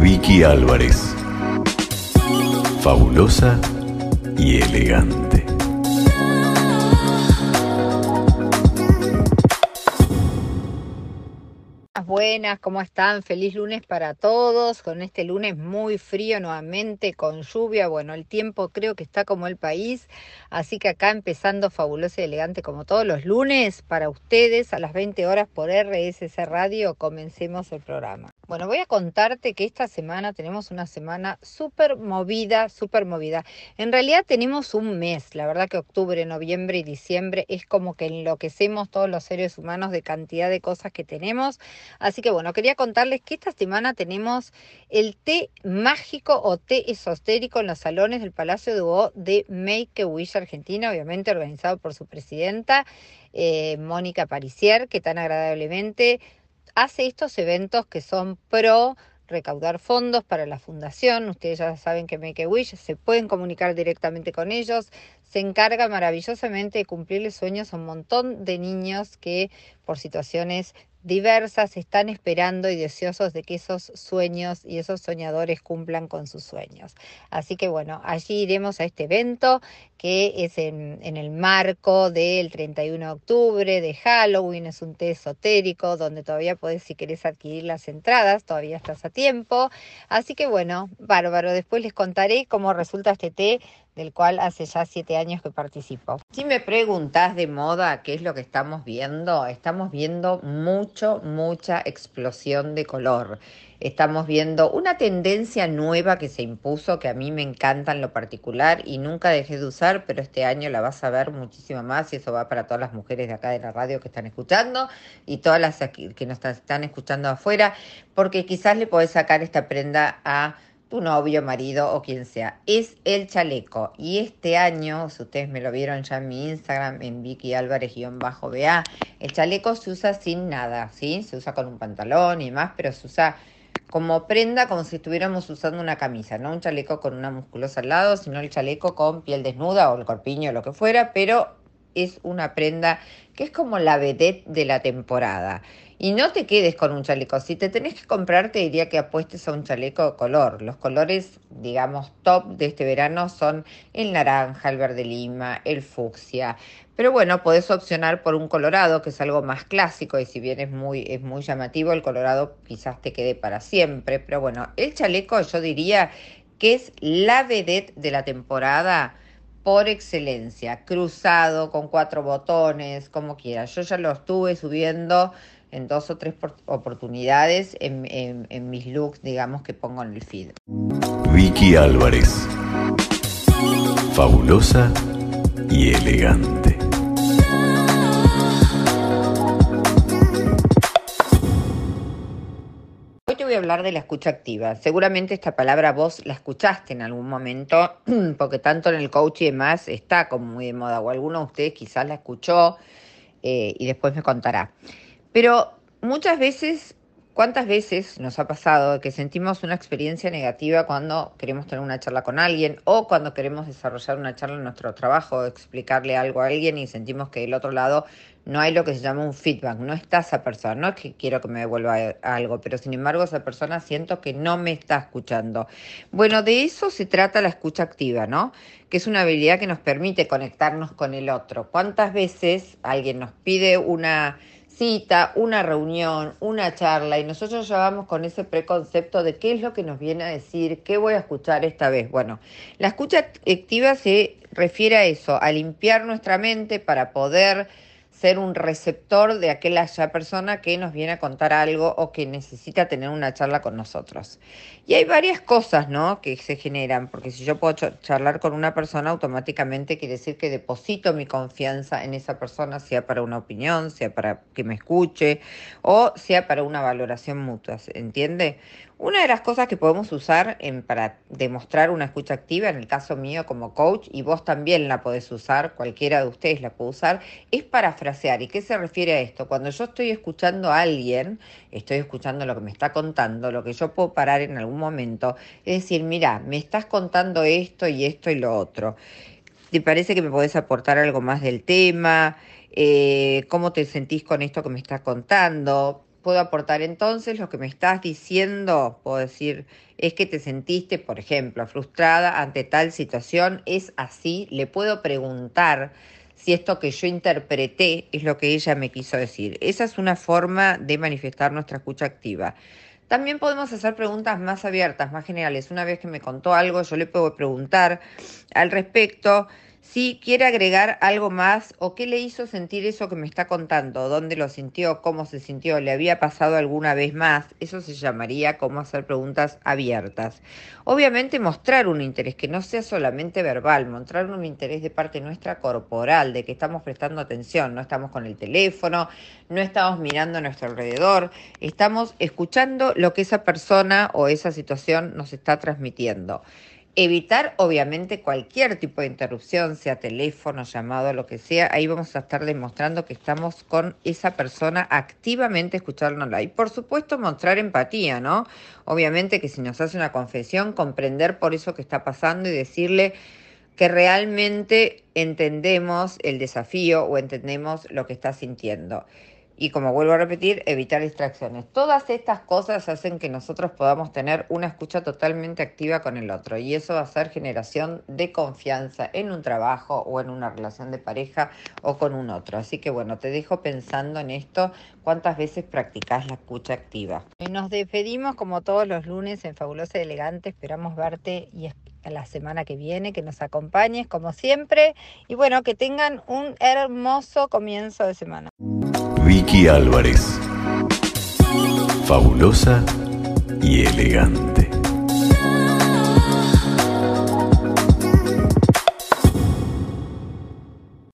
Vicky Álvarez. Fabulosa y elegante. Buenas, ¿cómo están? Feliz lunes para todos, con este lunes muy frío nuevamente, con lluvia, bueno, el tiempo creo que está como el país, así que acá empezando fabuloso y elegante como todos los lunes para ustedes a las 20 horas por RSC Radio, comencemos el programa. Bueno, voy a contarte que esta semana tenemos una semana súper movida, súper movida. En realidad tenemos un mes, la verdad que octubre, noviembre y diciembre es como que enloquecemos todos los seres humanos de cantidad de cosas que tenemos. Así que bueno, quería contarles que esta semana tenemos el té mágico o té esotérico en los salones del Palacio de Hugo de Make a Wish Argentina, obviamente organizado por su presidenta, eh, Mónica Parisier, que tan agradablemente hace estos eventos que son pro recaudar fondos para la fundación. Ustedes ya saben que Make a Wish se pueden comunicar directamente con ellos. Se encarga maravillosamente de cumplirles sueños a un montón de niños que por situaciones diversas están esperando y deseosos de que esos sueños y esos soñadores cumplan con sus sueños. Así que bueno, allí iremos a este evento que es en, en, el marco del 31 de octubre, de Halloween, es un té esotérico donde todavía puedes, si querés adquirir las entradas, todavía estás a tiempo. Así que bueno, bárbaro, después les contaré cómo resulta este té del cual hace ya siete años que participo. Si me preguntas de moda qué es lo que estamos viendo, estamos viendo mucho, mucha explosión de color. Estamos viendo una tendencia nueva que se impuso, que a mí me encanta en lo particular y nunca dejé de usar, pero este año la vas a ver muchísimo más y eso va para todas las mujeres de acá de la radio que están escuchando y todas las que nos están escuchando afuera, porque quizás le podés sacar esta prenda a tu novio, marido o quien sea. Es el chaleco. Y este año, si ustedes me lo vieron ya en mi Instagram, en Vicky Álvarez-BA, el chaleco se usa sin nada, ¿sí? Se usa con un pantalón y más, pero se usa como prenda, como si estuviéramos usando una camisa, no un chaleco con una musculosa al lado, sino el chaleco con piel desnuda o el corpiño lo que fuera, pero es una prenda que es como la vedette de la temporada. Y no te quedes con un chaleco. Si te tenés que comprar, te diría que apuestes a un chaleco de color. Los colores, digamos, top de este verano son el naranja, el verde lima, el fucsia. Pero bueno, podés opcionar por un colorado, que es algo más clásico, y si bien es muy, es muy llamativo, el colorado quizás te quede para siempre. Pero bueno, el chaleco yo diría que es la vedette de la temporada por excelencia, cruzado, con cuatro botones, como quieras. Yo ya lo estuve subiendo en dos o tres oportunidades en, en mis looks, digamos, que pongo en el feed. Vicky Álvarez. Fabulosa y elegante. Te voy a hablar de la escucha activa. Seguramente esta palabra vos la escuchaste en algún momento, porque tanto en el coach y demás está como muy de moda, o alguno de ustedes quizás la escuchó eh, y después me contará. Pero muchas veces, ¿cuántas veces nos ha pasado que sentimos una experiencia negativa cuando queremos tener una charla con alguien o cuando queremos desarrollar una charla en nuestro trabajo, explicarle algo a alguien y sentimos que del otro lado no hay lo que se llama un feedback, no está esa persona, no es que quiero que me devuelva algo, pero sin embargo esa persona siento que no me está escuchando. Bueno, de eso se trata la escucha activa, ¿no? Que es una habilidad que nos permite conectarnos con el otro. ¿Cuántas veces alguien nos pide una cita, una reunión, una charla y nosotros ya vamos con ese preconcepto de qué es lo que nos viene a decir, qué voy a escuchar esta vez. Bueno, la escucha activa se refiere a eso, a limpiar nuestra mente para poder ser un receptor de aquella persona que nos viene a contar algo o que necesita tener una charla con nosotros. Y hay varias cosas, ¿no? Que se generan, porque si yo puedo charlar con una persona, automáticamente quiere decir que deposito mi confianza en esa persona, sea para una opinión, sea para que me escuche o sea para una valoración mutua, ¿entiende? Una de las cosas que podemos usar para demostrar una escucha activa, en el caso mío como coach, y vos también la podés usar, cualquiera de ustedes la puede usar, es parafrasear. ¿Y qué se refiere a esto? Cuando yo estoy escuchando a alguien, estoy escuchando lo que me está contando, lo que yo puedo parar en algún momento, es decir, mira, me estás contando esto y esto y lo otro. ¿Te parece que me podés aportar algo más del tema? Eh, ¿Cómo te sentís con esto que me estás contando? Puedo aportar entonces, lo que me estás diciendo, puedo decir, es que te sentiste, por ejemplo, frustrada ante tal situación, es así, le puedo preguntar si esto que yo interpreté es lo que ella me quiso decir. Esa es una forma de manifestar nuestra escucha activa. También podemos hacer preguntas más abiertas, más generales. Una vez que me contó algo, yo le puedo preguntar al respecto si quiere agregar algo más o qué le hizo sentir eso que me está contando, dónde lo sintió, cómo se sintió, le había pasado alguna vez más, eso se llamaría como hacer preguntas abiertas. Obviamente mostrar un interés que no sea solamente verbal, mostrar un interés de parte nuestra corporal, de que estamos prestando atención, no estamos con el teléfono, no estamos mirando a nuestro alrededor, estamos escuchando lo que esa persona o esa situación nos está transmitiendo. Evitar, obviamente, cualquier tipo de interrupción, sea teléfono, llamado, lo que sea. Ahí vamos a estar demostrando que estamos con esa persona activamente escuchándola. Y por supuesto, mostrar empatía, ¿no? Obviamente que si nos hace una confesión, comprender por eso que está pasando y decirle que realmente entendemos el desafío o entendemos lo que está sintiendo y como vuelvo a repetir, evitar distracciones. Todas estas cosas hacen que nosotros podamos tener una escucha totalmente activa con el otro y eso va a ser generación de confianza en un trabajo o en una relación de pareja o con un otro. Así que bueno, te dejo pensando en esto, cuántas veces practicas la escucha activa. Nos despedimos como todos los lunes en Fabulosa y Elegante, esperamos verte y la semana que viene, que nos acompañes como siempre y bueno, que tengan un hermoso comienzo de semana. Vicky Álvarez. Fabulosa y elegante.